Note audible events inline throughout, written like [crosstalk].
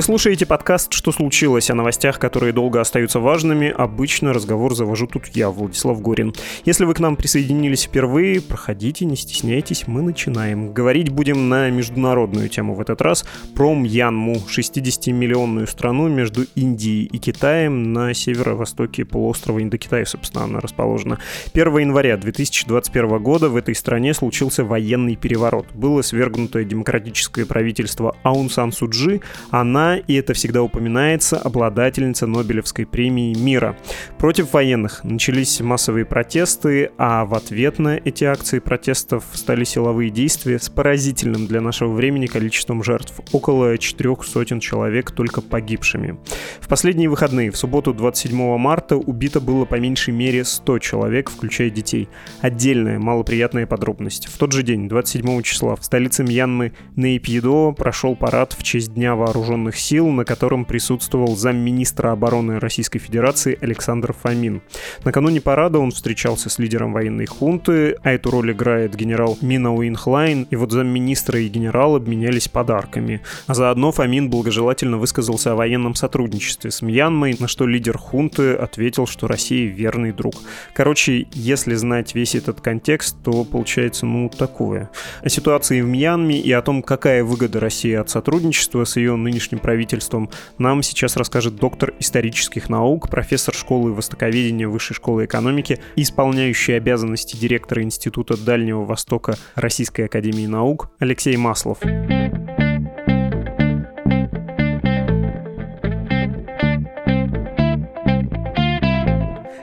Вы слушаете подкаст «Что случилось?» о новостях, которые долго остаются важными. Обычно разговор завожу тут я, Владислав Горин. Если вы к нам присоединились впервые, проходите, не стесняйтесь, мы начинаем. Говорить будем на международную тему в этот раз про Мьянму, 60-миллионную страну между Индией и Китаем на северо-востоке полуострова Индокитая, собственно, она расположена. 1 января 2021 года в этой стране случился военный переворот. Было свергнуто демократическое правительство Аун Сан Суджи, она и это всегда упоминается, обладательница Нобелевской премии мира. Против военных начались массовые протесты, а в ответ на эти акции протестов стали силовые действия с поразительным для нашего времени количеством жертв. Около четырех сотен человек только погибшими. В последние выходные, в субботу 27 марта, убито было по меньшей мере 100 человек, включая детей. Отдельная малоприятная подробность. В тот же день, 27 числа, в столице Мьянмы Нейпьедо прошел парад в честь Дня вооруженных сил, на котором присутствовал замминистра обороны Российской Федерации Александр Фомин. Накануне парада он встречался с лидером военной хунты, а эту роль играет генерал Мина Уинхлайн, и вот замминистра и генерал обменялись подарками. А заодно Фомин благожелательно высказался о военном сотрудничестве с Мьянмой, на что лидер хунты ответил, что Россия верный друг. Короче, если знать весь этот контекст, то получается, ну, такое. О ситуации в Мьянме и о том, какая выгода России от сотрудничества с ее нынешним правительством, нам сейчас расскажет доктор исторических наук, профессор школы востоковедения Высшей школы экономики, исполняющий обязанности директора Института Дальнего Востока Российской Академии Наук Алексей Маслов.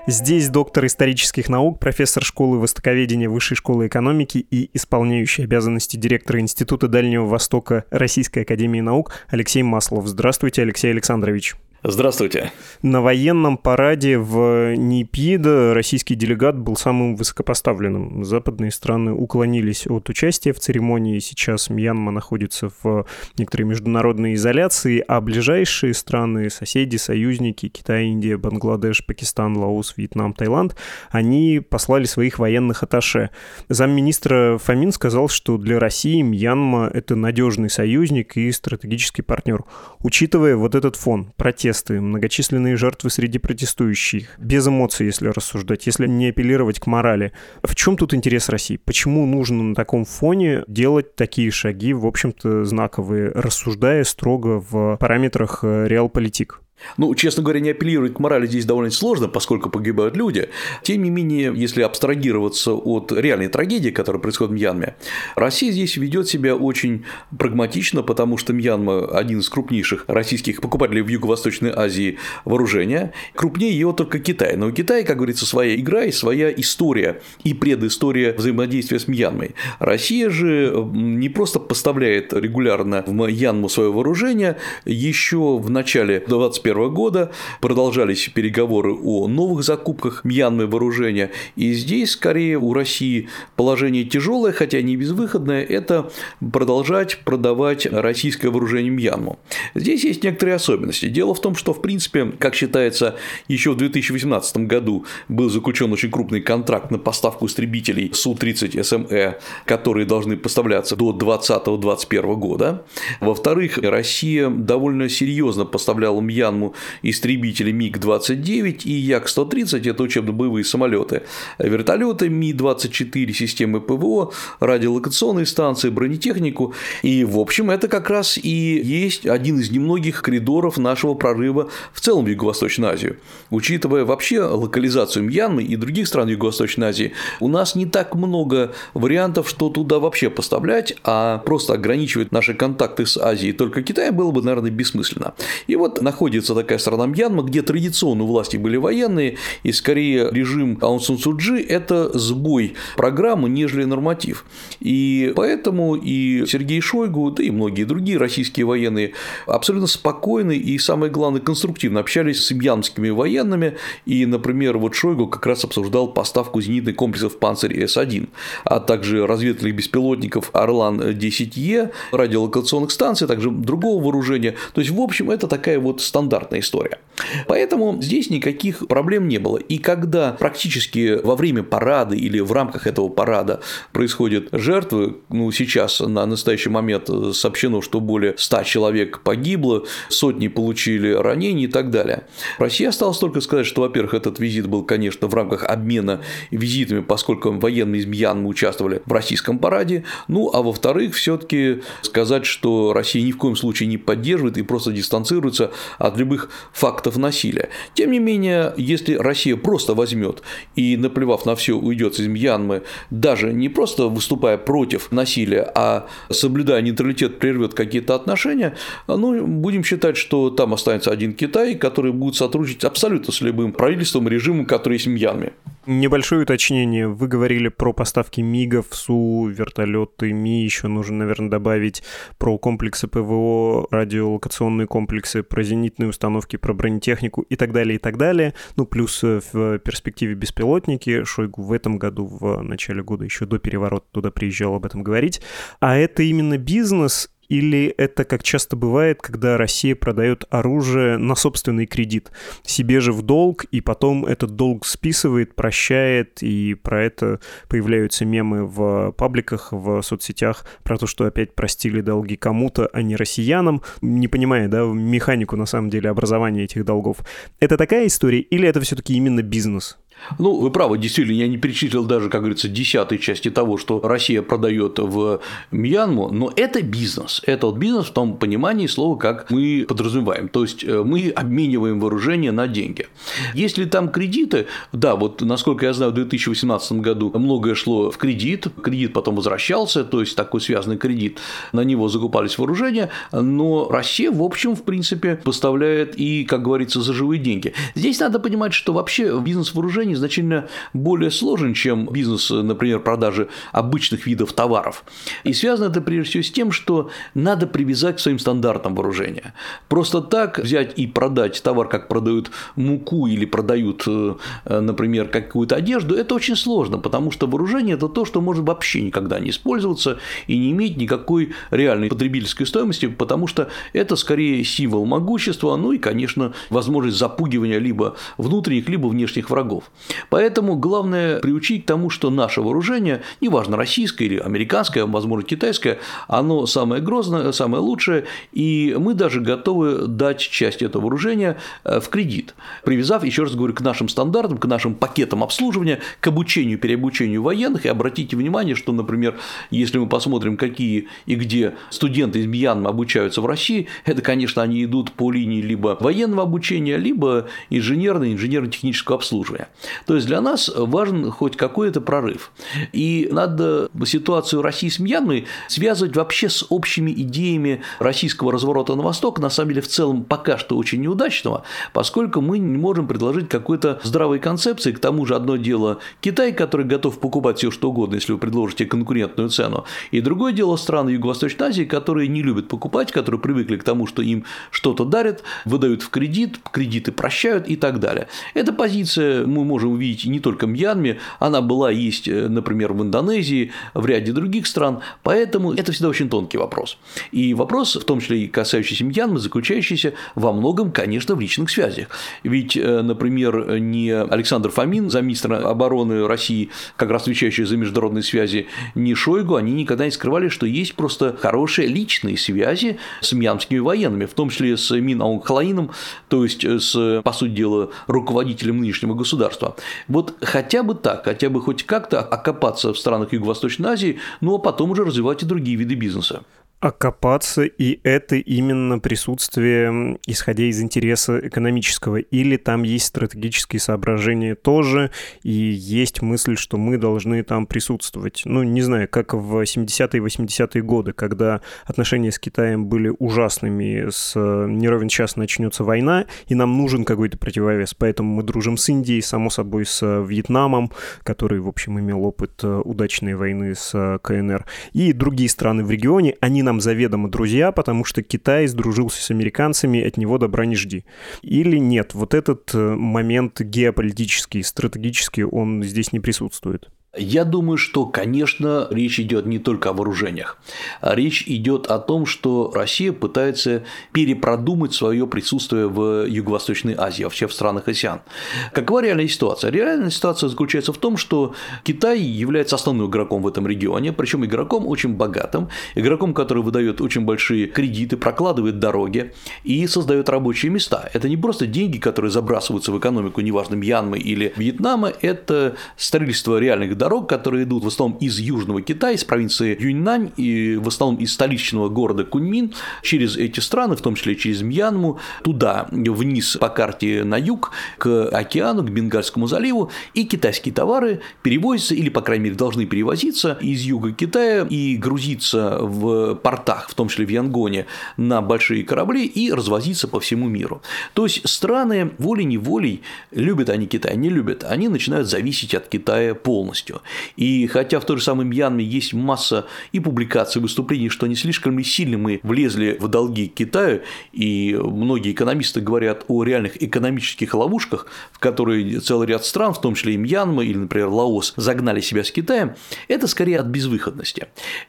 Здесь доктор исторических наук, профессор школы востоковедения Высшей школы экономики и исполняющий обязанности директора Института Дальнего Востока Российской академии наук Алексей Маслов. Здравствуйте, Алексей Александрович. Здравствуйте. На военном параде в Нипида российский делегат был самым высокопоставленным. Западные страны уклонились от участия в церемонии. Сейчас Мьянма находится в некоторой международной изоляции, а ближайшие страны, соседи, союзники, Китай, Индия, Бангладеш, Пакистан, Лаос, Вьетнам, Таиланд, они послали своих военных атташе. Замминистра Фомин сказал, что для России Мьянма — это надежный союзник и стратегический партнер. Учитывая вот этот фон, протест протесты, многочисленные жертвы среди протестующих, без эмоций, если рассуждать, если не апеллировать к морали. В чем тут интерес России? Почему нужно на таком фоне делать такие шаги, в общем-то, знаковые, рассуждая строго в параметрах э, реалполитик? Ну, честно говоря, не апеллировать к морали здесь довольно сложно, поскольку погибают люди. Тем не менее, если абстрагироваться от реальной трагедии, которая происходит в Мьянме, Россия здесь ведет себя очень прагматично, потому что Мьянма – один из крупнейших российских покупателей в Юго-Восточной Азии вооружения. Крупнее его только Китай. Но у Китая, как говорится, своя игра и своя история и предыстория взаимодействия с Мьянмой. Россия же не просто поставляет регулярно в Мьянму свое вооружение, еще в начале 21 2021 года продолжались переговоры о новых закупках Мьянмы вооружения, и здесь скорее у России положение тяжелое, хотя не безвыходное, это продолжать продавать российское вооружение Мьянму. Здесь есть некоторые особенности. Дело в том, что, в принципе, как считается, еще в 2018 году был заключен очень крупный контракт на поставку истребителей Су-30 СМЭ, которые должны поставляться до 2020-2021 года. Во-вторых, Россия довольно серьезно поставляла Мьянму программу истребители МиГ-29 и Як-130 – это учебно-боевые самолеты, вертолеты Ми-24, системы ПВО, радиолокационные станции, бронетехнику. И, в общем, это как раз и есть один из немногих коридоров нашего прорыва в целом в Юго-Восточную Азию. Учитывая вообще локализацию Мьянмы и других стран Юго-Восточной Азии, у нас не так много вариантов, что туда вообще поставлять, а просто ограничивать наши контакты с Азией только Китаем было бы, наверное, бессмысленно. И вот находится находится такая страна Мьянма, где традиционно власти были военные, и скорее режим Аун Сан Суджи – это сбой программы, нежели норматив. И поэтому и Сергей Шойгу, да и многие другие российские военные абсолютно спокойно и, самое главное, конструктивно общались с мьянмскими военными, и, например, вот Шойгу как раз обсуждал поставку зенитных комплексов «Панцирь С-1», а также разведывательных беспилотников «Орлан-10Е», радиолокационных станций, а также другого вооружения. То есть, в общем, это такая вот стандартная стандартная история. Поэтому здесь никаких проблем не было. И когда практически во время парада или в рамках этого парада происходят жертвы, ну, сейчас на настоящий момент сообщено, что более 100 человек погибло, сотни получили ранения и так далее. Россия осталось только сказать, что, во-первых, этот визит был, конечно, в рамках обмена визитами, поскольку военные из Мьянмы участвовали в российском параде, ну, а во-вторых, все таки сказать, что Россия ни в коем случае не поддерживает и просто дистанцируется от любых фактов насилия. Тем не менее, если Россия просто возьмет и, наплевав на все, уйдет из Мьянмы, даже не просто выступая против насилия, а соблюдая нейтралитет, прервет какие-то отношения, ну, будем считать, что там останется один Китай, который будет сотрудничать абсолютно с любым правительством, режимом, который есть в Мьянме. Небольшое уточнение. Вы говорили про поставки МИГов, СУ, вертолеты, МИ, еще нужно, наверное, добавить про комплексы ПВО, радиолокационные комплексы, про зенитные установки, про бронетехнику и так далее, и так далее. Ну, плюс э, в перспективе беспилотники. Шойгу в этом году, в начале года, еще до переворота туда приезжал об этом говорить. А это именно бизнес или это, как часто бывает, когда Россия продает оружие на собственный кредит, себе же в долг, и потом этот долг списывает, прощает, и про это появляются мемы в пабликах, в соцсетях, про то, что опять простили долги кому-то, а не россиянам, не понимая, да, механику, на самом деле, образования этих долгов. Это такая история, или это все-таки именно бизнес? Ну, вы правы, действительно, я не перечислил даже, как говорится, десятой части того, что Россия продает в Мьянму, но это бизнес. Это вот бизнес в том понимании слова, как мы подразумеваем. То есть э, мы обмениваем вооружение на деньги. Если там кредиты, да, вот насколько я знаю, в 2018 году многое шло в кредит, кредит потом возвращался, то есть такой связанный кредит, на него закупались вооружения, но Россия, в общем, в принципе, поставляет и, как говорится, за живые деньги. Здесь надо понимать, что вообще бизнес вооружения вооружений значительно более сложен, чем бизнес, например, продажи обычных видов товаров. И связано это прежде всего с тем, что надо привязать к своим стандартам вооружения. Просто так взять и продать товар, как продают муку или продают, э, например, какую-то одежду, это очень сложно, потому что вооружение – это то, что может вообще никогда не использоваться и не иметь никакой реальной потребительской стоимости, потому что это скорее символ могущества, ну и, конечно, возможность запугивания либо внутренних, либо внешних врагов. Поэтому главное приучить к тому, что наше вооружение, неважно российское или американское, возможно китайское, оно самое грозное, самое лучшее, и мы даже готовы дать часть этого вооружения э, в кредит, привязав, еще раз говорю, к нашим стандартам, к нашим пакетам обслуживания, к обучению, переобучению военных. И обратите внимание, что, например, если мы посмотрим, какие и где студенты из Мьянмы обучаются в России, это, конечно, они идут по линии либо военного обучения, либо инженерного, инженерно-технического обслуживания. То есть для нас важен хоть какой-то прорыв. И надо ситуацию России с Мьянмой связывать вообще с общими идеями российского разворота на восток, на самом деле в целом пока что очень неудачного, поскольку мы не можем предложить какой-то здравой концепции, к тому же одно дело Китай, который готов покупать все что угодно, если вы предложите конкурентную цену, и другое дело страны Юго-Восточной Азии, которые не любят покупать, которые привыкли к тому, что им что-то дарят, выдают в кредит, кредиты прощают и так далее. Эта позиция мы можем увидеть не только в Мьянме, она была есть, э, например, в Индонезии, в ряде других стран, поэтому это всегда очень тонкий вопрос. И вопрос, в том числе и касающийся Мьянмы, заключающийся во многом, конечно, в личных связях. Ведь, э, например, не Александр Фомин, замминистра обороны России, как раз отвечающий за международные связи, не Шойгу, они никогда не скрывали, что есть просто хорошие личные связи с мьянскими военными, в том числе с Мин Аунг Халаином, то есть с, по сути дела, руководителем нынешнего государства государства. Вот хотя бы так, хотя бы хоть как-то окопаться в странах Юго-Восточной Азии, ну а потом уже развивать и другие виды бизнеса окопаться, и это именно присутствие, исходя из интереса экономического, или там есть стратегические соображения тоже, и есть мысль, что мы должны там присутствовать. Ну, не знаю, как в 70-е и 80-е годы, когда отношения с Китаем были ужасными, с не ровен час начнется война, и нам нужен какой-то противовес, поэтому мы дружим с Индией, само собой, с Вьетнамом, который, в общем, имел опыт э, удачной войны с э, КНР, и другие страны в регионе, они нам заведомо друзья, потому что Китай сдружился с американцами, от него добра не жди. Или нет, вот этот э, момент геополитический, стратегический, он здесь не присутствует. Я думаю, что, конечно, речь идет не только о вооружениях. Речь идет о том, что Россия пытается перепродумать свое присутствие в Юго-Восточной Азии, вообще в странах АСИАН. Какова реальная ситуация? Реальная ситуация заключается в том, что Китай является основным игроком в этом регионе, причем игроком очень богатым, игроком, который выдает очень большие кредиты, прокладывает дороги и создает рабочие места. Это не просто деньги, которые забрасываются в экономику, неважно, Мьянмы или Вьетнама, это строительство реальных дорог, дорог, которые идут в основном из Южного Китая, из провинции Юньнань и в основном из столичного города Куньмин, через эти страны, в том числе через Мьянму, туда, вниз по карте на юг, к океану, к Бенгальскому заливу, и китайские товары перевозятся, или, по крайней мере, должны перевозиться из юга Китая и грузиться в портах, в том числе в Янгоне, на большие корабли и развозиться по всему миру. То есть страны волей-неволей, любят они Китай, не любят, они начинают зависеть от Китая полностью. И хотя в той же самой Мьянме есть масса и публикаций, и выступлений, что не слишком ли сильно мы влезли в долги Китаю, и многие экономисты говорят о реальных экономических ловушках, в которые целый ряд стран, в том числе и Мьянма или, например, Лаос, загнали себя с Китаем, это скорее от безвыходности.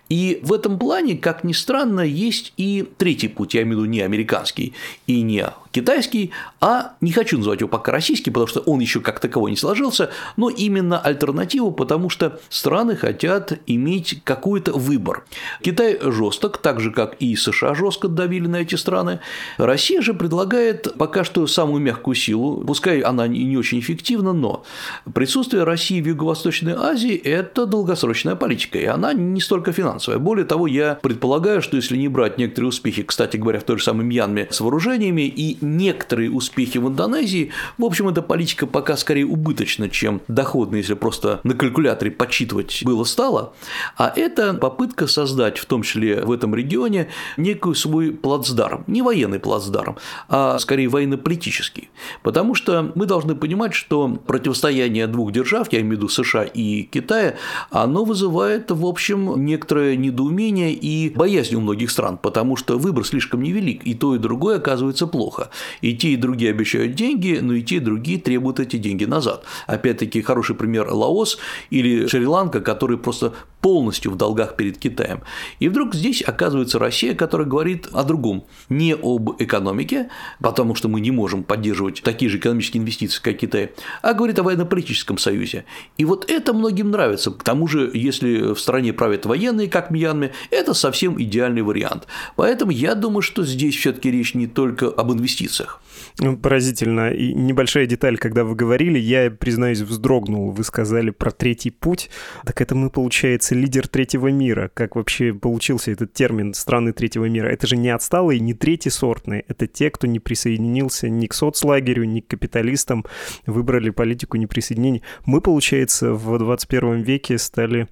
И в этом плане, как ни странно, есть и третий путь, я имею в виду не американский и не китайский, а не хочу называть его пока российский, потому что он еще как таковой не сложился, но именно альтернативу, потому что страны хотят иметь какой-то выбор. Китай жесток, так же как и США жестко давили на эти страны. Россия же предлагает пока что самую мягкую силу, пускай она не очень эффективна, но присутствие России в Юго-Восточной Азии – это долгосрочная политика, и она не столько финансовая. Более того, я предполагаю, что если не брать некоторые успехи, кстати говоря, в той же самой Мьянме с вооружениями и некоторые успехи в Индонезии, в общем, эта политика пока скорее убыточна, чем доходна, если просто на калькуляторе подсчитывать было стало, а это попытка создать, в том числе в этом регионе, некую свой плацдарм, не военный плацдарм, а скорее военно-политический, потому что мы должны понимать, что противостояние двух держав, я имею в виду США и Китая, оно вызывает, в общем, некоторое недоумение и боязнь у многих стран, потому что выбор слишком невелик, и то, и другое оказывается плохо. И те, и другие обещают деньги, но и те, и другие требуют эти деньги назад. Опять-таки, хороший пример Лаос или Шри-Ланка, которые просто полностью в долгах перед Китаем. И вдруг здесь оказывается Россия, которая говорит о другом, не об экономике, потому что мы не можем поддерживать такие же экономические инвестиции, как Китай, а говорит о военно-политическом союзе. И вот это многим нравится. К тому же, если в стране правят военные, как Мьянме, это совсем идеальный вариант. Поэтому я думаю, что здесь все-таки речь не только об инвестициях. Ну, поразительно. И небольшая деталь, когда вы говорили, я, признаюсь, вздрогнул. Вы сказали про третий путь. Так это мы, получается, лидер третьего мира. Как вообще получился этот термин «страны третьего мира»? Это же не отсталые, не третий сортные. Это те, кто не присоединился ни к соцлагерю, ни к капиталистам, выбрали политику неприсоединения. Мы, получается, в 21 веке стали,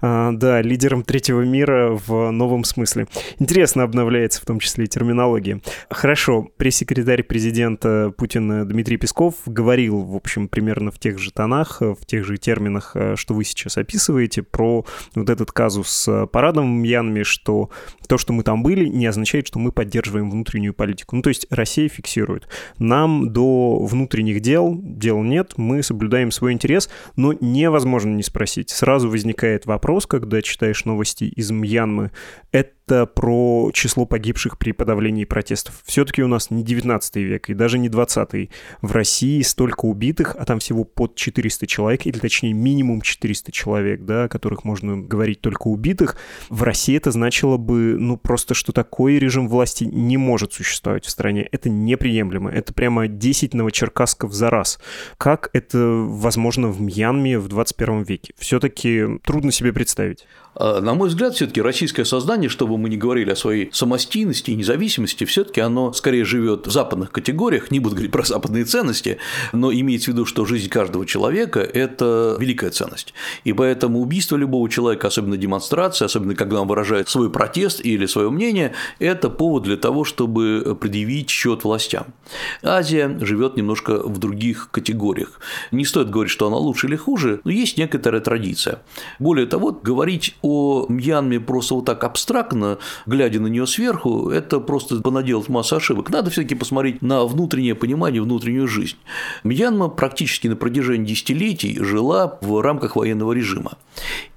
а, да, лидером третьего мира в новом смысле. Интересно обновляется в том числе и терминология. Хорошо, пресс-секретарь президента Путина Дмитрий Песков говорил, в общем, примерно в тех же тонах, в тех же терминах, э, что вы сейчас описываете, про вот этот казус с парадом в Мьянме, что то, что мы там были, не означает, что мы поддерживаем внутреннюю политику. Ну, то есть Россия фиксирует. Нам до внутренних дел дел нет, мы соблюдаем свой интерес, но невозможно не спросить. Сразу возникает вопрос, когда читаешь новости из Мьянмы, это это про число погибших при подавлении протестов. Все-таки у нас не 19 век и даже не 20 В России столько убитых, а там всего под 400 человек, или точнее минимум 400 человек, да, о которых можно говорить только убитых. В России это значило бы, ну, просто, что такой режим власти не может существовать в стране. Это неприемлемо. Это прямо 10 новочеркассков за раз. Как это возможно в Мьянме в 21 веке? Все-таки трудно себе представить. А, на мой взгляд, все-таки российское сознание, чтобы мы не говорили о своей самостийности и независимости, все-таки оно скорее живет в западных категориях, не буду говорить про западные ценности, но имеется в виду, что жизнь каждого человека – это великая ценность. И поэтому убийство любого человека, особенно демонстрация, особенно когда он выражает свой протест или свое мнение, это повод для того, чтобы предъявить счет властям. Азия живет немножко в других категориях. Не стоит говорить, что она лучше или хуже, но есть некоторая традиция. Более того, говорить о Мьянме просто вот так абстрактно, глядя на нее сверху, это просто понаделать массу ошибок. Надо все-таки посмотреть на внутреннее понимание, внутреннюю жизнь. Мьянма практически на протяжении десятилетий жила в рамках военного режима.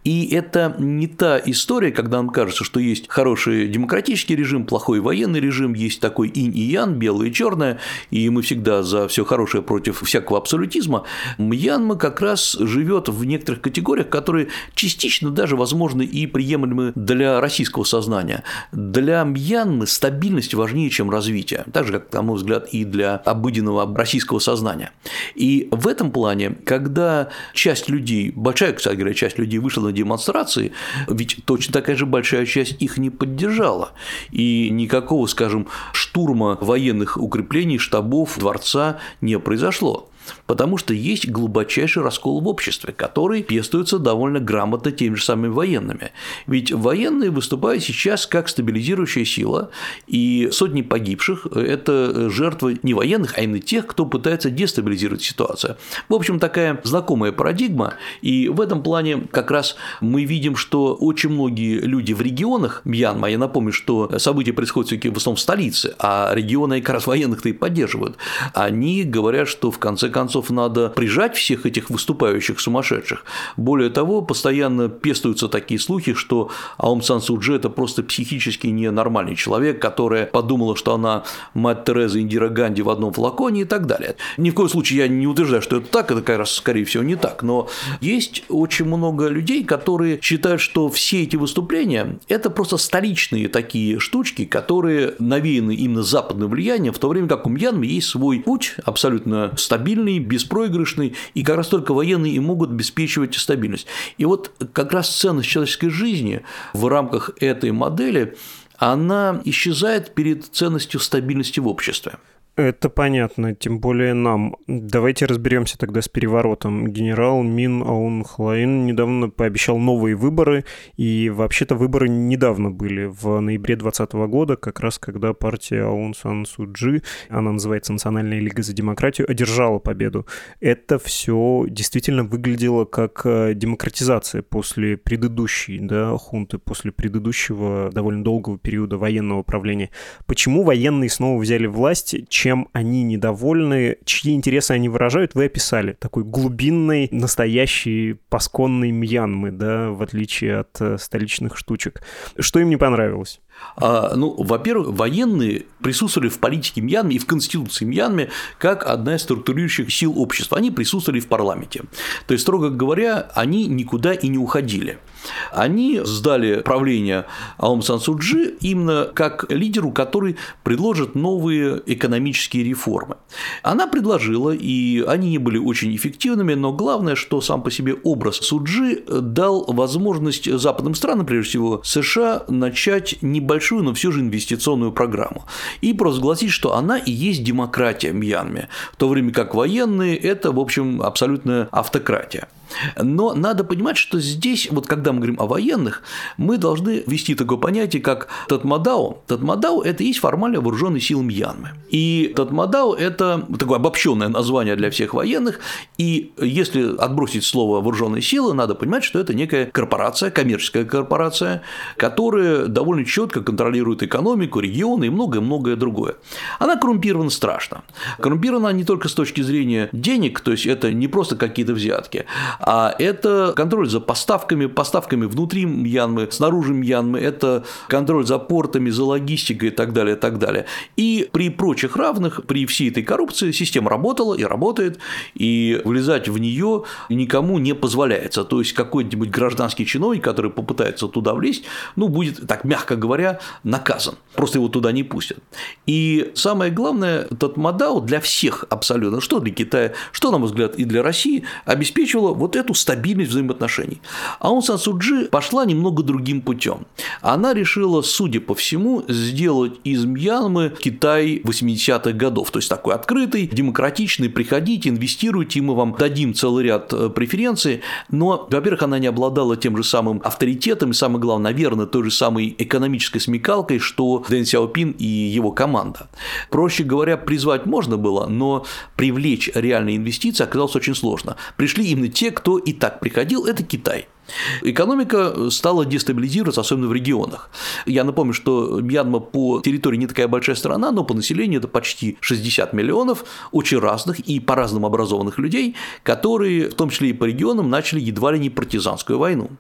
И это не та история, когда нам кажется, что есть хороший демократический режим, плохой военный режим, есть такой инь и ян, белое и черное, и мы всегда за все хорошее против всякого абсолютизма. Мьянма как раз живет в некоторых категориях, которые частично даже, возможно, и приемлемы для российского сознания. Для Мьянмы стабильность важнее, чем развитие, так же, как, на мой взгляд, и для обыденного российского сознания. И в этом плане, когда часть людей, большая, кстати говоря, часть людей вышла на демонстрации, ведь точно такая же большая часть их не поддержала. И никакого, скажем, штурма военных укреплений, штабов, дворца не произошло потому что есть глубочайший раскол в обществе, который пестуется довольно грамотно теми же самыми военными. Ведь военные выступают сейчас как стабилизирующая сила, и сотни погибших – это жертвы не военных, а именно тех, кто пытается дестабилизировать ситуацию. В общем, такая знакомая парадигма, и в этом плане как раз мы видим, что очень многие люди в регионах Мьянма, я напомню, что события происходят все-таки в основном в столице, а регионы как раз военных-то и поддерживают, они говорят, что в конце концов надо прижать всех этих выступающих сумасшедших. Более того, постоянно пестуются такие слухи, что Аум Сан Суджи – это просто психически ненормальный человек, которая подумала, что она мать Тереза Индира Ганди в одном флаконе и так далее. Ни в коем случае я не утверждаю, что это так, это как раз, скорее всего, не так, но есть очень много людей, которые считают, что все эти выступления – это просто столичные такие штучки, которые навеяны именно западным влиянием, в то время как у Мьянмы есть свой путь, абсолютно стабильный, стабильный, беспроигрышный, и как раз только военные и могут обеспечивать стабильность. И вот как раз ценность человеческой жизни в рамках этой модели она исчезает перед ценностью стабильности в обществе. Это понятно, тем более нам. Давайте разберемся тогда с переворотом. Генерал Мин Аун Хлаин недавно пообещал новые выборы, и вообще-то выборы недавно были, в ноябре 2020 года, как раз когда партия Аун Сан Суджи, она называется Национальная лига за демократию, одержала победу. Это все действительно выглядело как э, демократизация после предыдущей да, хунты, после предыдущего довольно долгого периода военного правления. Почему военные снова взяли власть? чем они недовольны, чьи интересы они выражают, вы описали. Такой глубинный, настоящий, пасконный Мьянмы, да, в отличие от э, столичных штучек. Что им не понравилось? А, ну, во-первых, военные присутствовали в политике Мьянмы и в конституции Мьянмы как одна из структурирующих сил общества. Они присутствовали в парламенте. То есть, строго говоря, они никуда и не уходили. Они сдали правление Аум Сан Суджи именно как лидеру, который предложит новые экономические реформы. Она предложила, и они не были очень эффективными, но главное, что сам по себе образ Суджи дал возможность западным странам, прежде всего США, начать небольшую, но все же инвестиционную программу и провозгласить, что она и есть демократия Мьянме, в то время как военные – это, в общем, абсолютная автократия. Но надо понимать, что здесь, вот когда мы говорим о военных, мы должны ввести такое понятие, как Татмадао. Татмадао – это и есть формально вооруженные силы Мьянмы. И Татмадао – это такое обобщенное название для всех военных, и если отбросить слово вооруженные силы, надо понимать, что это некая корпорация, коммерческая корпорация, которая довольно четко контролирует экономику, регионы и многое-многое другое. Она коррумпирована страшно. Коррумпирована не только с точки зрения денег, то есть это не просто какие-то взятки, а это контроль за поставками, поставками внутри Мьянмы, снаружи Мьянмы, это контроль за портами, за логистикой и так далее, и так далее. И при прочих равных, при всей этой коррупции система работала и работает, и влезать в нее никому не позволяется. То есть какой-нибудь гражданский чиновник, который попытается туда влезть, ну, будет, так мягко говоря, наказан. Просто его туда не пустят. И самое главное, этот Мадао для всех абсолютно, что для Китая, что, на мой взгляд, и для России, обеспечивало вот вот эту стабильность взаимоотношений. А он Сан Суджи пошла немного другим путем. Она решила, судя по всему, сделать из Мьянмы Китай 80-х годов, то есть такой открытый, демократичный, приходите, инвестируйте, мы вам дадим целый ряд э, преференций, но, во-первых, она не обладала тем же самым авторитетом и, самое главное, наверное, той же самой экономической смекалкой, что Дэн Сяопин и его команда. Проще говоря, призвать можно было, но привлечь реальные инвестиции оказалось очень сложно. Пришли именно те, кто и так приходил, это Китай. Экономика стала дестабилизироваться, особенно в регионах. Я напомню, что Мьянма по территории не такая большая страна, но по населению это почти 60 миллионов очень разных и по-разному образованных людей, которые, в том числе и по регионам, начали едва ли не партизанскую войну.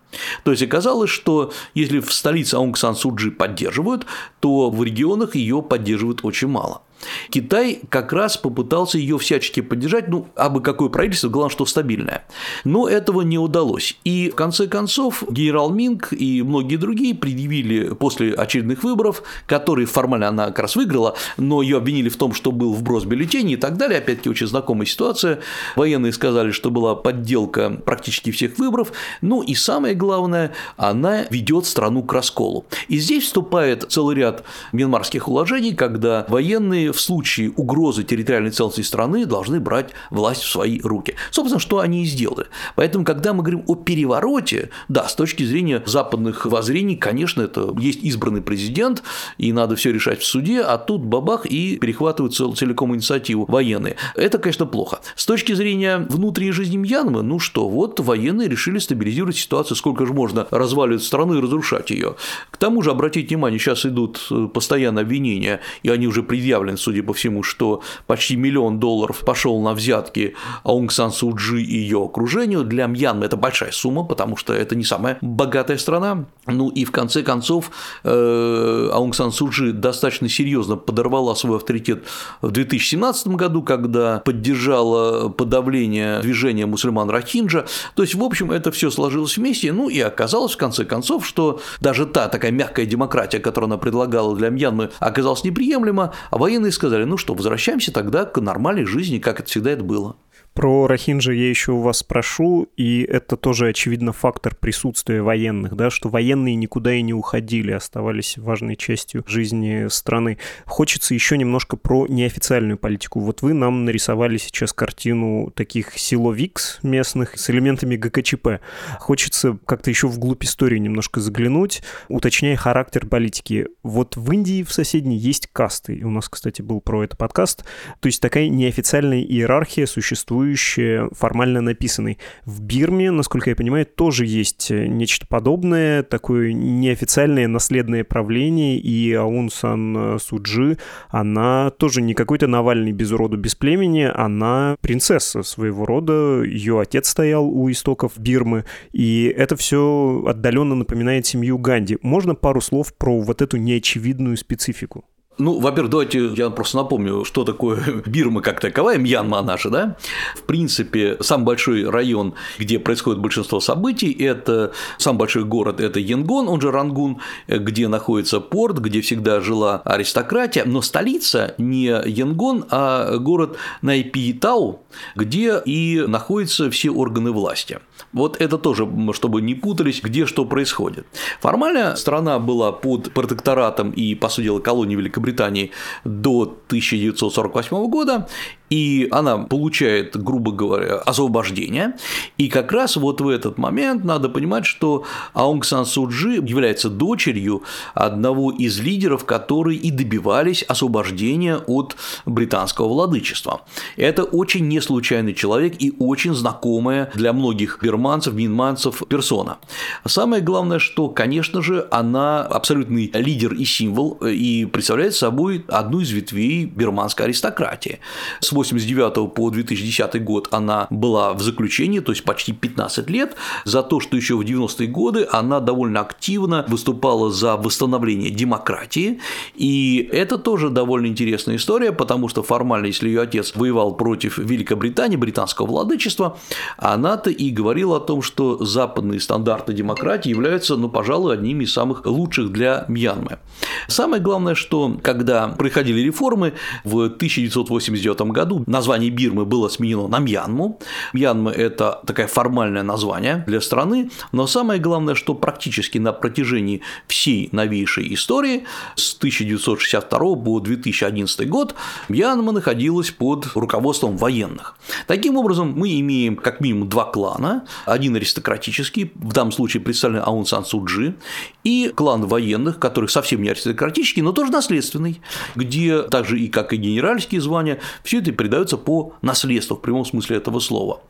То есть оказалось, что если в столице Аунг Сан Суджи поддерживают, то в регионах ее поддерживают очень мало. Китай как раз попытался ее всячески поддержать, ну, а бы какое правительство, главное, что стабильное. Но этого не удалось. И в конце концов генерал Минг и многие другие предъявили после очередных выборов, которые формально она как раз выиграла, но ее обвинили в том, что был вброс бюллетеней и так далее. Опять-таки очень знакомая ситуация. Военные сказали, что была подделка практически всех выборов. Ну и самое главное, она ведет страну к расколу. И здесь вступает целый ряд мьянмарских уложений, когда военные в случае угрозы территориальной целостности страны должны брать власть в свои руки. Собственно, что они и сделали. Поэтому, когда мы говорим о перевороте, да, с точки зрения западных воззрений, конечно, это есть избранный президент, и надо все решать в суде, а тут бабах и перехватывают целиком инициативу военные. Это, конечно, плохо. С точки зрения внутренней жизни Мьянмы, ну что, вот военные решили стабилизировать ситуацию, сколько же можно разваливать страну и разрушать ее. К тому же, обратите внимание, сейчас идут э, постоянно обвинения, и они уже предъявлены судя по всему, что почти миллион долларов пошел на взятки Аунг Сан Суджи и ее окружению. Для Мьянмы это большая сумма, потому что это не самая богатая страна. Ну и в конце концов э, Аунг Сан Суджи достаточно серьезно подорвала свой авторитет в 2017 году, когда поддержала подавление движения мусульман Рахинджа. То есть, в общем, это все сложилось вместе, ну и оказалось в конце концов, что даже та такая мягкая демократия, которую она предлагала для Мьянмы, оказалась неприемлема, а военные и сказали, ну что, возвращаемся тогда к нормальной жизни, как это всегда это было. Про Рахинджа я еще у вас спрошу, и это тоже, очевидно, фактор присутствия военных, да, что военные никуда и не уходили, оставались важной частью жизни страны. Хочется еще немножко про неофициальную политику. Вот вы нам нарисовали сейчас картину таких силовикс местных с элементами ГКЧП. Хочется как-то еще вглубь истории немножко заглянуть, уточняя характер политики. Вот в Индии в соседней есть касты, у нас, кстати, был про это подкаст, то есть такая неофициальная иерархия существует существующий, формально написанный. В Бирме, насколько я понимаю, тоже есть э, нечто подобное, такое неофициальное наследное правление, и Аун Сан Суджи, она тоже не какой-то Навальный без рода, без племени, она принцесса своего рода, ее отец стоял у истоков Бирмы, и это все отдаленно напоминает семью Ганди. Можно пару слов про вот эту неочевидную специфику? Ну, во-первых, давайте я просто напомню, что такое [laughs] Бирма как таковая, Мьянма наша, да. В принципе, самый большой район, где происходит большинство событий, это самый большой город – это Янгон, он же Рангун, где находится порт, где всегда жила аристократия, но столица не Янгон, а город Найпитау, где и находятся все органы власти. Вот это тоже, чтобы не путались, где что происходит. Формально страна была под протекторатом и, по сути дела, колонией Великобритании до 1948 года, и она получает, грубо говоря, освобождение. И как раз вот в этот момент надо понимать, что Аунг Сан Суджи является дочерью одного из лидеров, которые и добивались освобождения от британского владычества. Это очень неслучайный человек и очень знакомая для многих бирманцев, минманцев персона. Самое главное, что, конечно же, она абсолютный лидер и символ и представляет собой одну из ветвей бирманской аристократии. С 1989 по 2010 год она была в заключении, то есть почти 15 лет, за то, что еще в 90-е годы она довольно активно выступала за восстановление демократии, и это тоже довольно интересная история, потому что формально, если ее отец воевал против Великобритании, британского владычества, она-то и говорила о том, что западные стандарты демократии являются, ну, пожалуй, одними из самых лучших для Мьянмы. Самое главное, что когда происходили реформы в 1989 году, году название Бирмы было сменено на Мьянму. Мьянма – это такое формальное название для страны, но самое главное, что практически на протяжении всей новейшей истории с 1962 по 2011 год Мьянма находилась под руководством военных. Таким образом, мы имеем как минимум два клана, один аристократический, в данном случае представленный Аун Сан Суджи, и клан военных, который совсем не аристократический, но тоже наследственный, где также и как и генеральские звания, все это передается по наследству в прямом смысле этого слова.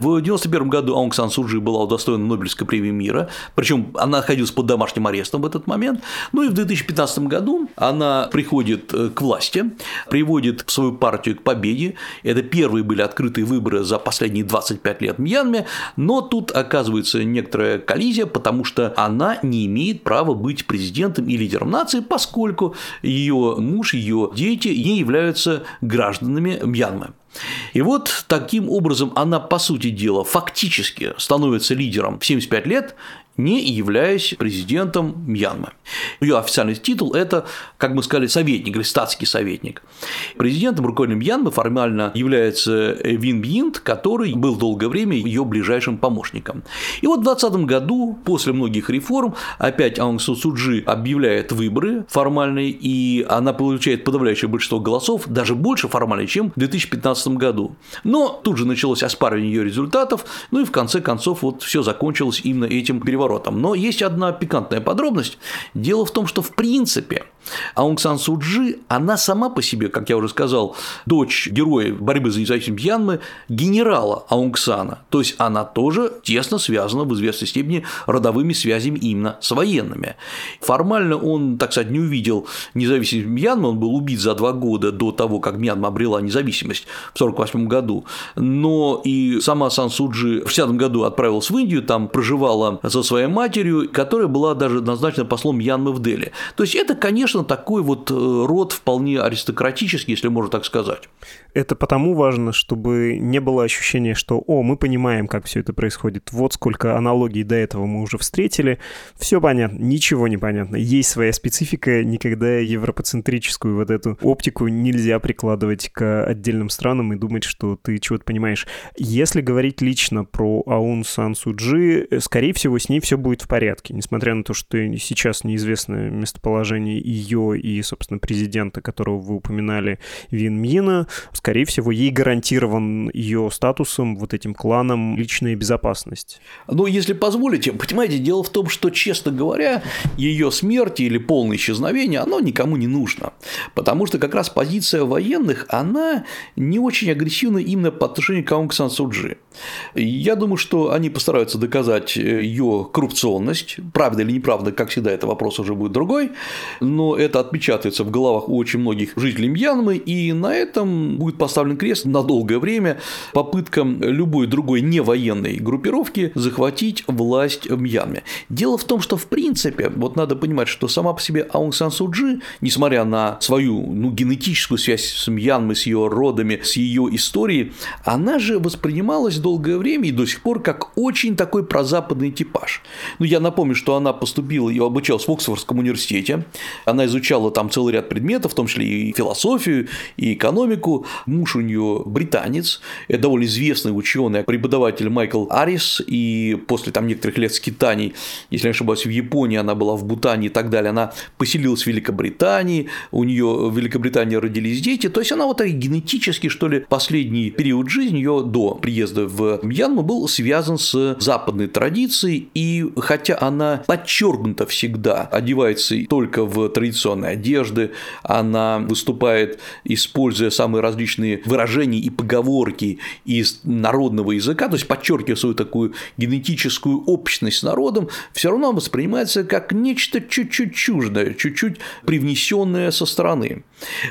В 1991 году Аунг Сан Суджи была удостоена Нобелевской премии мира, причем она находилась под домашним арестом в этот момент. Ну и в 2015 году она приходит э, к власти, приводит свою партию к победе. Это первые были открытые выборы за последние 25 лет в Мьянме, но тут оказывается некоторая коллизия, потому что она не имеет права быть президентом и лидером нации, поскольку ее муж, ее дети не являются гражданами Мьянмы. И вот таким образом она, по сути дела, фактически становится лидером в 75 лет не являясь президентом Мьянмы. Ее официальный титул – это, как мы сказали, советник или статский советник. Президентом руководителем Мьянмы формально является Вин Бьинт, который был долгое время ее ближайшим помощником. И вот в 2020 году, после многих реформ, опять Аунг Сан Суджи объявляет выборы формальные, и она получает подавляющее большинство голосов, даже больше формально, чем в 2015 году. Но тут же началось оспаривание ее результатов, ну и в конце концов вот все закончилось именно этим переворотом переворотом. Но есть одна пикантная подробность. Дело в том, что в принципе Аунг Сан Суджи, она сама по себе, как я уже сказал, дочь героя борьбы за независимость Янмы, генерала Аунг Сана. То есть она тоже тесно связана в известной степени родовыми связями именно с военными. Формально он, так сказать, не увидел независимость Мьянмы, он был убит за два года до того, как Мьянма обрела независимость в 1948 году, но и сама Сан Суджи в 60 году отправилась в Индию, там проживала со своей матерью, которая была даже назначена послом Янмы в Дели. То есть это, конечно, такой вот э, род вполне аристократический, если можно так сказать. Это потому важно, чтобы не было ощущения, что «О, мы понимаем, как все это происходит, вот сколько аналогий до этого мы уже встретили, все понятно, ничего не понятно, есть своя специфика, никогда европоцентрическую вот эту оптику нельзя прикладывать к отдельным странам и думать, что ты чего-то понимаешь». Если говорить лично про Аун Сан Суджи, скорее всего, с ней все будет в порядке, несмотря на то, что сейчас неизвестно местоположение ее и, собственно, президента, которого вы упоминали, Вин Мина, скорее всего, ей гарантирован ее статусом, вот этим кланом, личная безопасность. Ну, если позволите, понимаете, дело в том, что, честно говоря, ее смерть или полное исчезновение, оно никому не нужно. Потому что как раз позиция военных, она не очень агрессивна именно по отношению к Аунг Сан Суджи. Я думаю, что они постараются доказать ее коррупционность. Правда или неправда, как всегда, это вопрос уже будет другой. Но это отпечатается в головах у очень многих жителей Мьянмы, и на этом будет поставлен крест на долгое время попыткам любой другой невоенной группировки захватить власть в Мьянме. Дело в том, что в принципе, вот надо понимать, что сама по себе Аунг Сан Суджи, несмотря на свою ну, генетическую связь с Мьянмой, с ее родами, с ее историей, она же воспринималась долгое время и до сих пор как очень такой прозападный типаж. Ну, я напомню, что она поступила и обучалась в Оксфордском университете, она изучала там целый ряд предметов, в том числе и философию, и экономику, Муж у нее британец, это довольно известный ученый, преподаватель Майкл Арис, и после там некоторых лет скитаний, если не ошибаюсь, в Японии она была в Бутане и так далее, она поселилась в Великобритании, у нее в Великобритании родились дети, то есть она вот генетически, что ли, последний период жизни ее до приезда в Мьянму был связан с западной традицией, и хотя она подчеркнуто всегда одевается только в традиционные одежды, она выступает, используя самые различные выражения и поговорки из народного языка, то есть подчеркивая свою такую генетическую общность с народом, все равно воспринимается как нечто чуть-чуть чуждое, чуть-чуть привнесенное со стороны.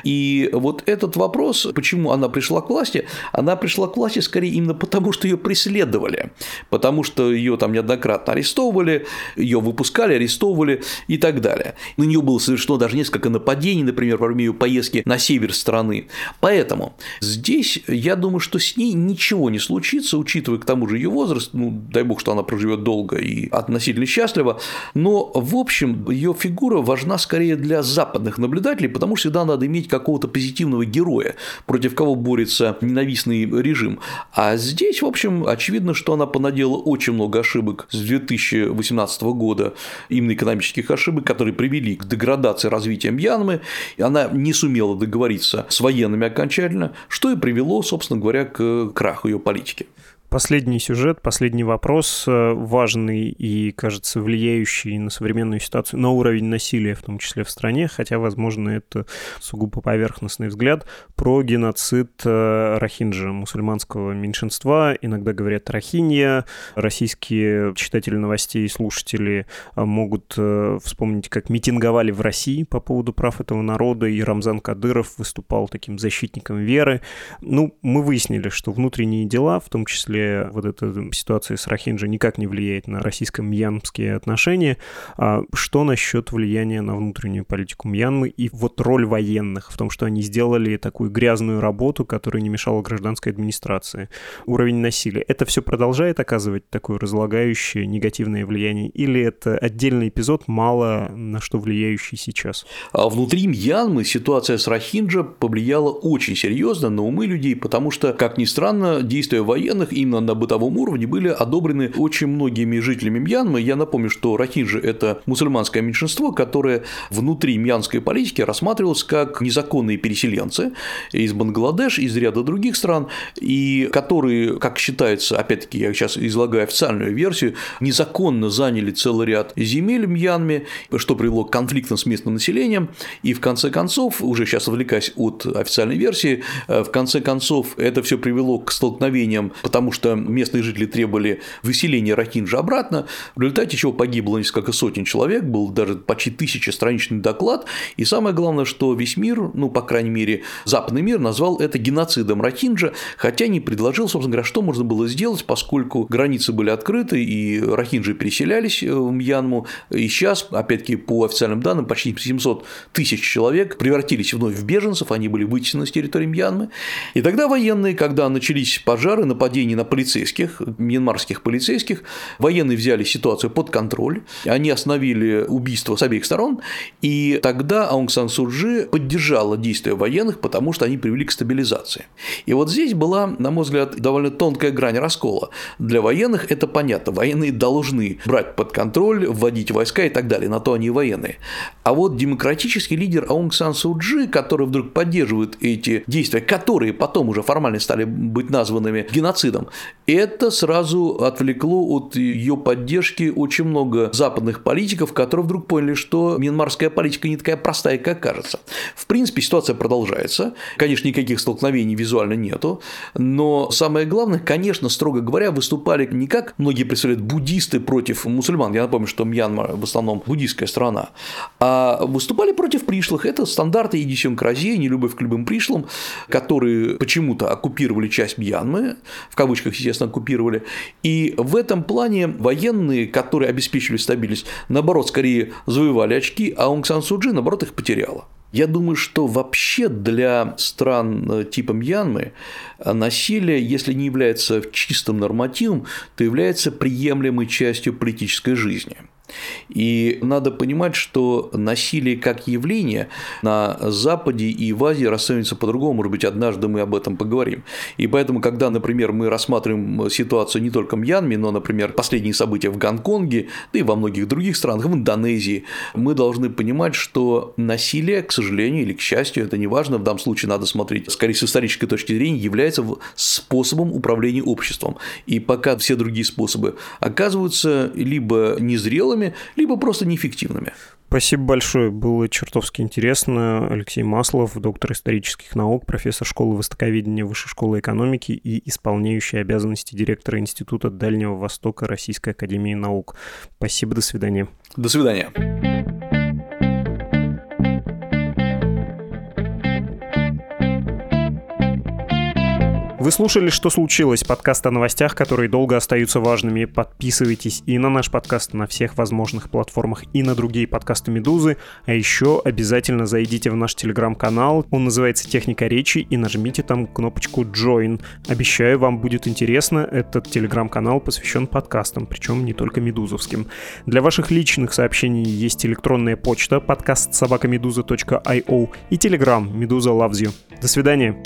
И вот этот вопрос, почему она пришла к власти, она пришла к власти скорее именно потому, что ее преследовали, потому что ее там неоднократно арестовывали, ее выпускали, арестовывали и так далее. На нее было совершено даже несколько нападений, например, во время ее поездки на север страны. Поэтому здесь я думаю, что с ней ничего не случится, учитывая к тому же ее возраст, ну, дай бог, что она проживет долго и относительно счастливо, но, в общем, ее фигура важна скорее для западных наблюдателей, потому что всегда надо иметь какого-то позитивного героя, против кого борется ненавистный режим. А здесь, в общем, очевидно, что она понадела очень много ошибок с 2018 года, именно экономических ошибок, которые привели к деградации развития Мьянмы, и она не сумела договориться с военными окончательно, что и привело, собственно говоря, к краху ее политики. Последний сюжет, последний вопрос, э, важный и, кажется, влияющий на современную ситуацию, на уровень насилия, в том числе в стране, хотя, возможно, это сугубо поверхностный взгляд, про геноцид э, рахинджа, мусульманского меньшинства. Иногда говорят рахинья. Российские читатели новостей и слушатели э, могут вспомнить, как митинговали в России по поводу прав этого народа, и Рамзан Кадыров выступал таким защитником веры. Ну, мы выяснили, что внутренние дела, в том числе вот эта ситуация с Рахинджи никак не влияет на российско-мьянмские отношения. А что насчет влияния на внутреннюю политику Мьянмы и вот роль военных в том, что они сделали такую грязную работу, которая не мешала гражданской администрации? Уровень насилия. Это все продолжает оказывать такое разлагающее негативное влияние или это отдельный эпизод, мало на что влияющий сейчас? А внутри Мьянмы ситуация с Рахинджа повлияла очень серьезно на умы людей, потому что, как ни странно, действия военных именно на бытовом уровне были одобрены очень многими жителями Мьянмы. Я напомню, что рахинджи – это мусульманское меньшинство, которое внутри мьянской политики рассматривалось как незаконные переселенцы из Бангладеш, из ряда других стран, и которые, как считается, опять-таки, я сейчас излагаю официальную версию, незаконно заняли целый ряд земель в Мьянме, что привело к конфликтам с местным населением, и в конце концов, уже сейчас отвлекаясь от официальной версии, в конце концов это все привело к столкновениям, потому что местные жители требовали выселения Рахинджа обратно, в результате чего погибло несколько сотен человек, был даже почти тысячестраничный доклад, и самое главное, что весь мир, ну, по крайней мере, западный мир назвал это геноцидом Рахинджа, хотя не предложил, собственно говоря, что можно было сделать, поскольку границы были открыты, и Рахинджи переселялись в Мьянму, и сейчас, опять-таки, по официальным данным, почти 700 тысяч человек превратились вновь в беженцев, они были вытеснены с территории Мьянмы, и тогда военные, когда начались пожары, нападения на на полицейских, мьянмарских полицейских. Военные взяли ситуацию под контроль, они остановили убийство с обеих сторон, и тогда Аунг Сан Суджи поддержала действия военных, потому что они привели к стабилизации. И вот здесь была, на мой взгляд, довольно тонкая грань раскола. Для военных это понятно, военные должны брать под контроль, вводить войска и так далее, на то они и военные. А вот демократический лидер Аунг Сан Суджи, который вдруг поддерживает эти действия, которые потом уже формально стали быть названными геноцидом, это сразу отвлекло от ее поддержки очень много западных политиков, которые вдруг поняли, что мьянмарская политика не такая простая, как кажется. В принципе, ситуация продолжается. Конечно, никаких столкновений визуально нету, но самое главное, конечно, строго говоря, выступали не как многие представляют буддисты против мусульман. Я напомню, что Мьянма в основном буддийская страна, а выступали против пришлых. Это стандарты идиосинкразии, нелюбовь к любым пришлым, которые почему-то оккупировали часть Мьянмы, в кавычках кавычках, естественно, оккупировали. И в этом плане военные, которые обеспечивали стабильность, наоборот, скорее завоевали очки, а Аунг Сан Суджи, наоборот, их потеряла. Я думаю, что вообще для стран э, типа Мьянмы насилие, если не является чистым нормативом, то является приемлемой частью политической жизни. И надо понимать, что насилие как явление на Западе и в Азии расценивается по-другому, может быть, однажды мы об этом поговорим. И поэтому, когда, например, мы рассматриваем ситуацию не только в Мьянме, но, например, последние события в Гонконге, да и во многих других странах, в Индонезии, мы должны понимать, что насилие, к сожалению или к счастью, это не важно, в данном случае надо смотреть, скорее с исторической точки зрения, является способом управления обществом. И пока все другие способы оказываются либо незрелыми, эффективными, либо просто неэффективными. Спасибо большое, было чертовски интересно. Алексей Маслов, доктор исторических наук, профессор школы востоковедения Высшей школы экономики и исполняющий обязанности директора Института Дальнего Востока Российской Академии Наук. Спасибо, до свидания. До свидания. Вы слушали «Что случилось?» подкаст о новостях, которые долго остаются важными. Подписывайтесь и на наш подкаст на всех возможных платформах, и на другие подкасты «Медузы». А еще обязательно зайдите в наш телеграм-канал. Он называется «Техника речи» и нажмите там кнопочку «Join». Обещаю, вам будет интересно. Этот телеграм-канал посвящен подкастам, причем не только медузовским. Для ваших личных сообщений есть электронная почта подкаст собакамедуза.io и телеграм «Медуза loves you». До свидания.